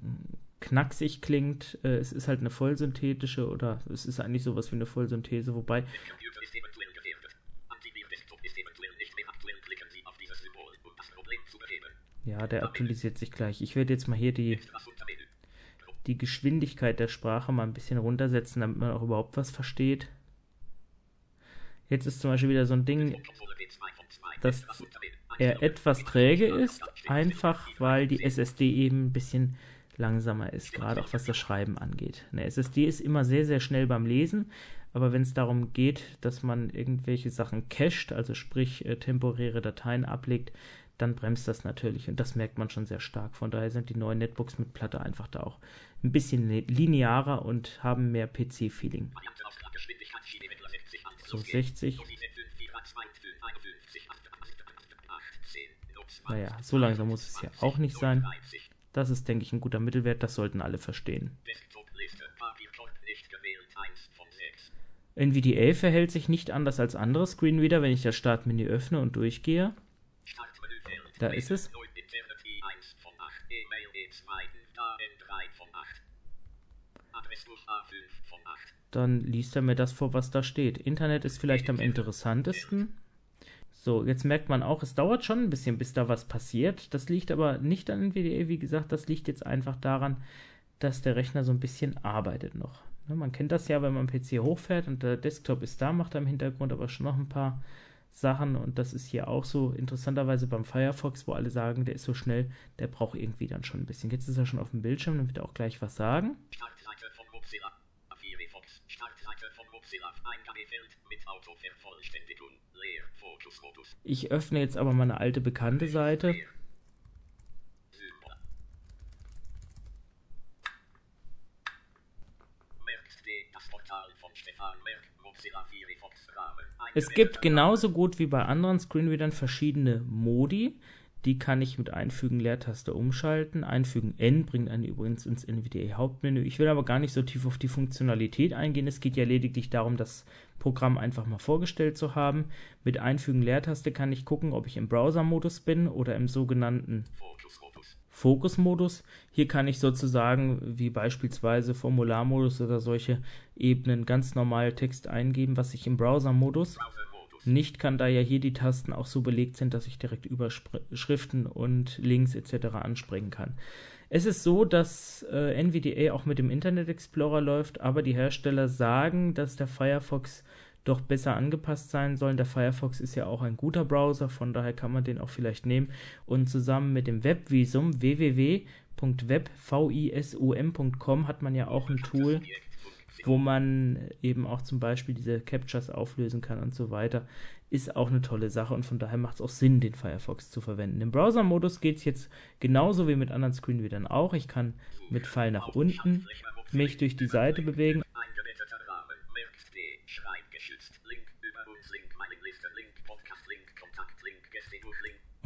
knacksig klingt. Äh, es ist halt eine vollsynthetische oder es ist eigentlich sowas wie eine Vollsynthese, wobei. Ja, der aktualisiert sich gleich. Ich werde jetzt mal hier die, die Geschwindigkeit der Sprache mal ein bisschen runtersetzen, damit man auch überhaupt was versteht. Jetzt ist zum Beispiel wieder so ein Ding, dass er etwas träge ist, einfach weil die SSD eben ein bisschen langsamer ist, gerade auch was das Schreiben angeht. Eine SSD ist immer sehr, sehr schnell beim Lesen, aber wenn es darum geht, dass man irgendwelche Sachen cached, also sprich äh, temporäre Dateien ablegt, dann bremst das natürlich und das merkt man schon sehr stark. Von daher sind die neuen Netbooks mit Platte einfach da auch ein bisschen linearer und haben mehr PC-Feeling. So 60. Naja, so langsam muss es ja auch nicht sein. Das ist, denke ich, ein guter Mittelwert, das sollten alle verstehen. NVDA verhält sich nicht anders als andere Screenreader, wenn ich das Startmenü öffne und durchgehe. Da ist es. Dann liest er mir das vor, was da steht. Internet ist vielleicht am interessantesten. So, jetzt merkt man auch, es dauert schon ein bisschen, bis da was passiert. Das liegt aber nicht an NVDA, wie gesagt, das liegt jetzt einfach daran, dass der Rechner so ein bisschen arbeitet noch. Ne, man kennt das ja, wenn man PC hochfährt und der Desktop ist da, macht er im Hintergrund aber schon noch ein paar Sachen und das ist hier auch so interessanterweise beim Firefox, wo alle sagen, der ist so schnell, der braucht irgendwie dann schon ein bisschen. Jetzt ist er schon auf dem Bildschirm, dann wird er auch gleich was sagen. Startseite von Mozilla, Firefox, Startseite von Mozilla, Eingabefeld mit Autovervollständigung, leer, Fokusmodus. Ich öffne jetzt aber meine alte bekannte Seite. Das Portal von Stefan Rahmen. Es gibt genauso gut wie bei anderen Screenreadern verschiedene Modi. Die kann ich mit Einfügen Leertaste umschalten. Einfügen N bringt einen übrigens ins NVDA Hauptmenü. Ich will aber gar nicht so tief auf die Funktionalität eingehen. Es geht ja lediglich darum, das Programm einfach mal vorgestellt zu haben. Mit Einfügen Leertaste kann ich gucken, ob ich im Browser-Modus bin oder im sogenannten Fokusmodus. Hier kann ich sozusagen, wie beispielsweise Formularmodus oder solche Ebenen, ganz normal Text eingeben, was ich im Browser-Modus nicht kann, da ja hier die Tasten auch so belegt sind, dass ich direkt Überschriften und Links etc. anspringen kann. Es ist so, dass äh, NVDA auch mit dem Internet Explorer läuft, aber die Hersteller sagen, dass der Firefox doch besser angepasst sein sollen. Der Firefox ist ja auch ein guter Browser, von daher kann man den auch vielleicht nehmen. Und zusammen mit dem Webvisum www.webvisum.com hat man ja auch ein Tool, wo man eben auch zum Beispiel diese Captures auflösen kann und so weiter. Ist auch eine tolle Sache und von daher macht es auch Sinn, den Firefox zu verwenden. Im Browser-Modus geht es jetzt genauso wie mit anderen Screenreadern auch. Ich kann mit Pfeil nach unten mich durch die Seite bewegen.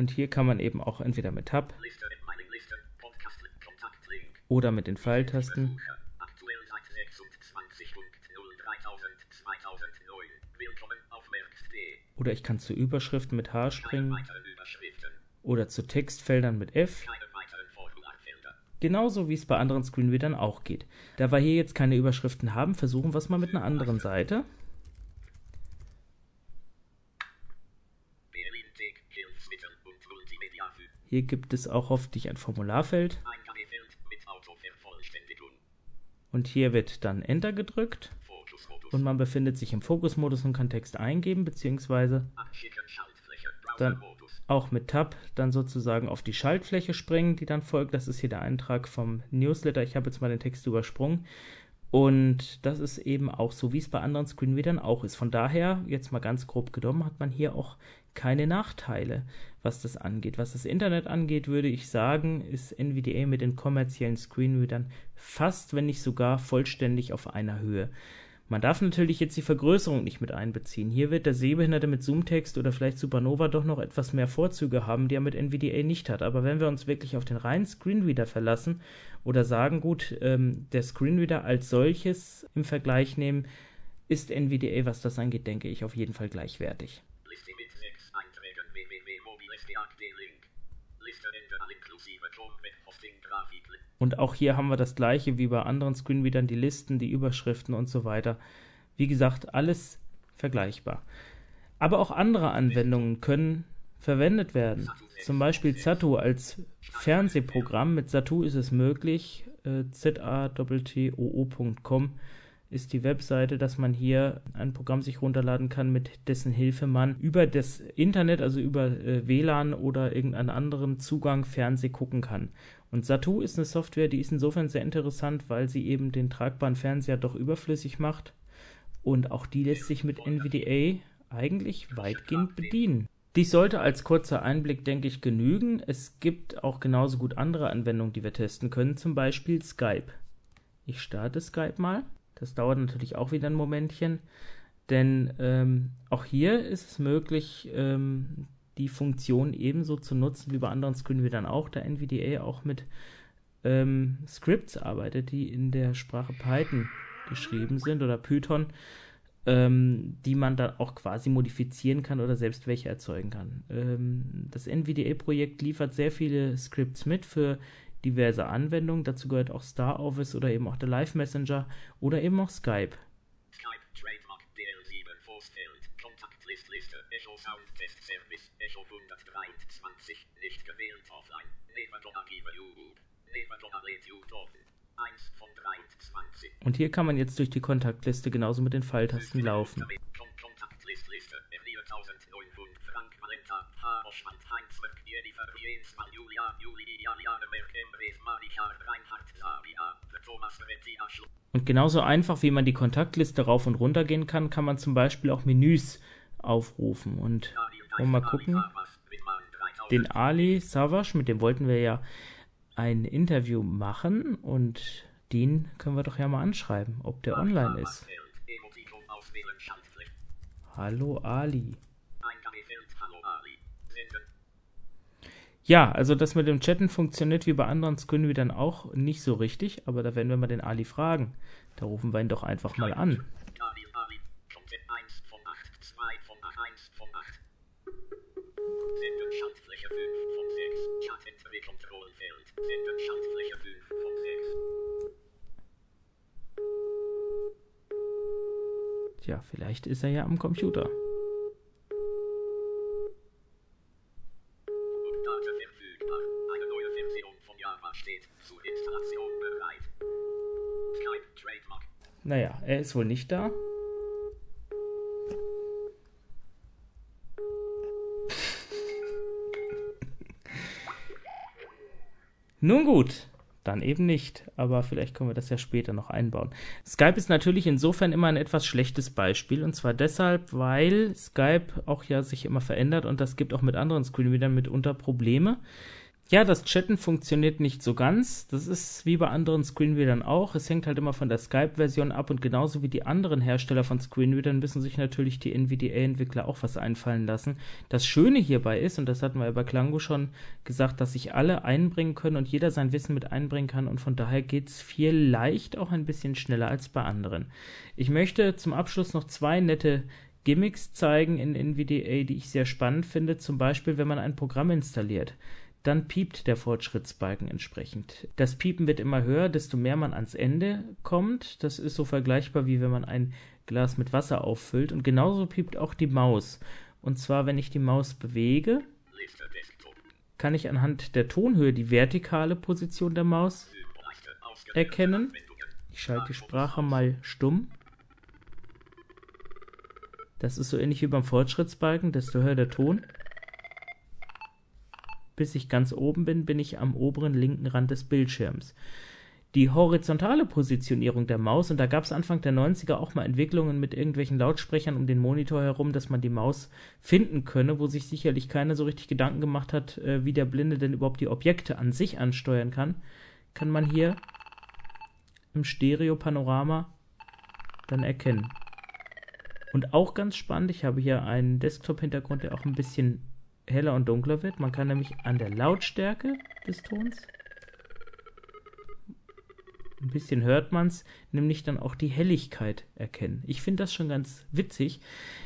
Und hier kann man eben auch entweder mit Tab oder mit den Pfeiltasten. Oder ich kann zu Überschriften mit H springen. oder zu Textfeldern mit F. Genauso wie es bei anderen Screenreadern auch geht. Da wir hier jetzt keine Überschriften haben, versuchen wir es mal mit einer anderen Seite. Hier gibt es auch hoffentlich ein Formularfeld. Und hier wird dann Enter gedrückt. Und man befindet sich im Fokusmodus und kann Text eingeben, beziehungsweise dann auch mit Tab dann sozusagen auf die Schaltfläche springen, die dann folgt. Das ist hier der Eintrag vom Newsletter. Ich habe jetzt mal den Text übersprungen. Und das ist eben auch so, wie es bei anderen Screenreadern auch ist. Von daher, jetzt mal ganz grob genommen, hat man hier auch keine Nachteile, was das angeht. Was das Internet angeht, würde ich sagen, ist NVDA mit den kommerziellen Screenreadern fast, wenn nicht sogar vollständig auf einer Höhe. Man darf natürlich jetzt die Vergrößerung nicht mit einbeziehen. Hier wird der Sehbehinderte mit Zoomtext oder vielleicht Supernova doch noch etwas mehr Vorzüge haben, die er mit NVDA nicht hat. Aber wenn wir uns wirklich auf den reinen Screenreader verlassen oder sagen, gut, ähm, der Screenreader als solches im Vergleich nehmen, ist NVDA, was das angeht, denke ich, auf jeden Fall gleichwertig. Und auch hier haben wir das gleiche wie bei anderen Screenreadern, die Listen, die Überschriften und so weiter. Wie gesagt, alles vergleichbar. Aber auch andere Anwendungen können verwendet werden. Zum Beispiel Zatu als Fernsehprogramm. Mit Zatu ist es möglich, äh, zatoo.com ist die Webseite, dass man hier ein Programm sich runterladen kann, mit dessen Hilfe man über das Internet, also über äh, WLAN oder irgendeinen anderen Zugang Fernseh gucken kann. Und Satu ist eine Software, die ist insofern sehr interessant, weil sie eben den tragbaren Fernseher doch überflüssig macht Und auch die lässt sich mit NVDA eigentlich weitgehend bedienen. Dies sollte als kurzer Einblick, denke ich, genügen. Es gibt auch genauso gut andere Anwendungen, die wir testen können, zum Beispiel Skype. Ich starte Skype mal. Das dauert natürlich auch wieder ein Momentchen, denn ähm, auch hier ist es möglich, ähm, die Funktion ebenso zu nutzen wie bei anderen Screenreadern auch, da NVDA auch mit ähm, Scripts arbeitet, die in der Sprache Python geschrieben sind oder Python ähm, die man dann auch quasi modifizieren kann oder selbst welche erzeugen kann. Ähm, das NVDA-Projekt liefert sehr viele Scripts mit für diverse Anwendungen. Dazu gehört auch Star Office oder eben auch der Live Messenger oder eben auch Skype. Skype Trademark DL7 Forcefeld Kontaktliste Echo Sound Test Service Echo 123 nicht gewählt offline Never Archive YouTube Never Radio und hier kann man jetzt durch die Kontaktliste genauso mit den Pfeiltasten laufen. Und genauso einfach wie man die Kontaktliste rauf und runter gehen kann, kann man zum Beispiel auch Menüs aufrufen. Und wollen mal gucken. Den Ali Savas, mit dem wollten wir ja ein Interview machen und den können wir doch ja mal anschreiben, ob der online ist. Hallo Ali. Ja, also das mit dem Chatten funktioniert wie bei anderen Screenreadern auch nicht so richtig, aber da werden wir mal den Ali fragen. Da rufen wir ihn doch einfach mal an. Senden Schaltfläche 5 von 6. Chat Kontrollfeld. Senden Schaltfläche 5 von 6. Tja, vielleicht ist er ja am Computer. Daten verfügbar. Eine neue Version von Java steht zur Installation bereit. Skype Trademark. Naja, er ist wohl nicht da. Nun gut, dann eben nicht, aber vielleicht können wir das ja später noch einbauen. Skype ist natürlich insofern immer ein etwas schlechtes Beispiel und zwar deshalb, weil Skype auch ja sich immer verändert und das gibt auch mit anderen Screenreadern mitunter Probleme. Ja, das Chatten funktioniert nicht so ganz. Das ist wie bei anderen Screenreadern auch. Es hängt halt immer von der Skype-Version ab und genauso wie die anderen Hersteller von Screenreadern müssen sich natürlich die NVDA-Entwickler auch was einfallen lassen. Das Schöne hierbei ist, und das hatten wir bei Klango schon gesagt, dass sich alle einbringen können und jeder sein Wissen mit einbringen kann und von daher geht es vielleicht auch ein bisschen schneller als bei anderen. Ich möchte zum Abschluss noch zwei nette Gimmicks zeigen in NVDA, die ich sehr spannend finde. Zum Beispiel, wenn man ein Programm installiert dann piept der Fortschrittsbalken entsprechend. Das Piepen wird immer höher, desto mehr man ans Ende kommt. Das ist so vergleichbar wie wenn man ein Glas mit Wasser auffüllt. Und genauso piept auch die Maus. Und zwar, wenn ich die Maus bewege, kann ich anhand der Tonhöhe die vertikale Position der Maus erkennen. Ich schalte die Sprache mal stumm. Das ist so ähnlich wie beim Fortschrittsbalken, desto höher der Ton bis ich ganz oben bin, bin ich am oberen linken Rand des Bildschirms. Die horizontale Positionierung der Maus, und da gab es Anfang der 90er auch mal Entwicklungen mit irgendwelchen Lautsprechern um den Monitor herum, dass man die Maus finden könne, wo sich sicherlich keiner so richtig Gedanken gemacht hat, äh, wie der Blinde denn überhaupt die Objekte an sich ansteuern kann, kann man hier im Stereo-Panorama dann erkennen. Und auch ganz spannend, ich habe hier einen Desktop-Hintergrund, der auch ein bisschen heller und dunkler wird. Man kann nämlich an der Lautstärke des Tons, ein bisschen hört man es, nämlich dann auch die Helligkeit erkennen. Ich finde das schon ganz witzig.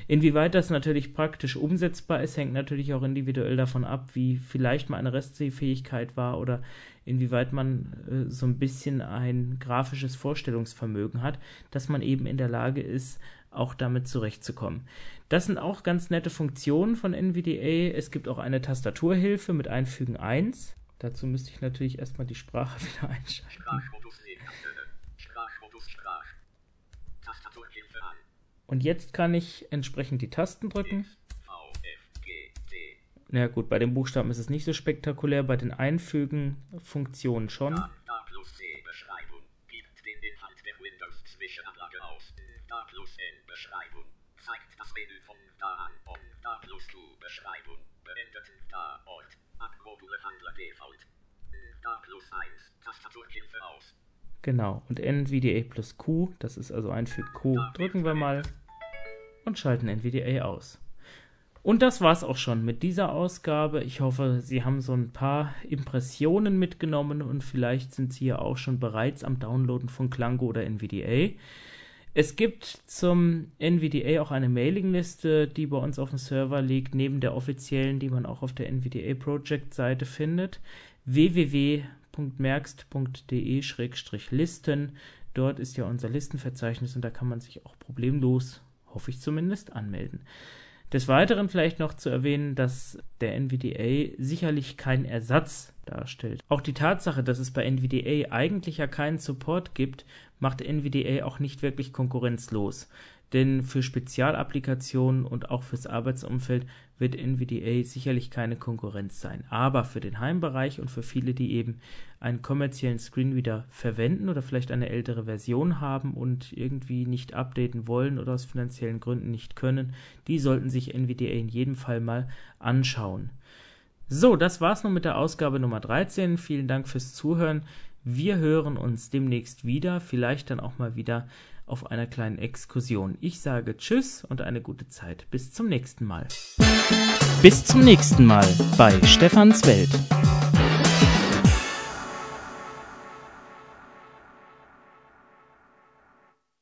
Inwieweit das natürlich praktisch umsetzbar ist, hängt natürlich auch individuell davon ab, wie vielleicht mal eine Restsehfähigkeit war oder inwieweit man äh, so ein bisschen ein grafisches Vorstellungsvermögen hat, dass man eben in der Lage ist, auch damit zurechtzukommen. Das sind auch ganz nette Funktionen von NVDA. Es gibt auch eine Tastaturhilfe mit Einfügen 1. Dazu müsste ich natürlich erstmal die Sprache wieder einschalten. Und jetzt kann ich entsprechend die Tasten drücken. Na ja, gut, bei den Buchstaben ist es nicht so spektakulär, bei den Einfügen-Funktionen schon. Beschreibung. Zeigt das Menü von da an. Und da plus Q Beschreibung. Beendet da Ort. Abmodule Handler Default. Da plus 1. Tastaturhilfe aus. Genau. Und NVDA plus Q, das ist also ein für Q, drücken wir mal und schalten NVDA aus. Und das war's auch schon mit dieser Ausgabe. Ich hoffe, Sie haben so ein paar Impressionen mitgenommen und vielleicht sind Sie ja auch schon bereits am Downloaden von Klango oder NVDA. Es gibt zum NVDA auch eine Mailingliste, die bei uns auf dem Server liegt, neben der offiziellen, die man auch auf der NVDA Project Seite findet. www.merkst.de-listen. Dort ist ja unser Listenverzeichnis und da kann man sich auch problemlos, hoffe ich zumindest, anmelden. Des Weiteren vielleicht noch zu erwähnen, dass der NVDA sicherlich kein Ersatz darstellt. Auch die Tatsache, dass es bei NVDA eigentlich ja keinen Support gibt, macht NVDA auch nicht wirklich konkurrenzlos denn für Spezialapplikationen und auch fürs Arbeitsumfeld wird NVDA sicherlich keine Konkurrenz sein. Aber für den Heimbereich und für viele, die eben einen kommerziellen Screenreader verwenden oder vielleicht eine ältere Version haben und irgendwie nicht updaten wollen oder aus finanziellen Gründen nicht können, die sollten sich NVDA in jedem Fall mal anschauen. So, das war's nun mit der Ausgabe Nummer 13. Vielen Dank fürs Zuhören. Wir hören uns demnächst wieder, vielleicht dann auch mal wieder auf einer kleinen Exkursion. Ich sage Tschüss und eine gute Zeit. Bis zum nächsten Mal. Bis zum nächsten Mal bei Stefans Welt.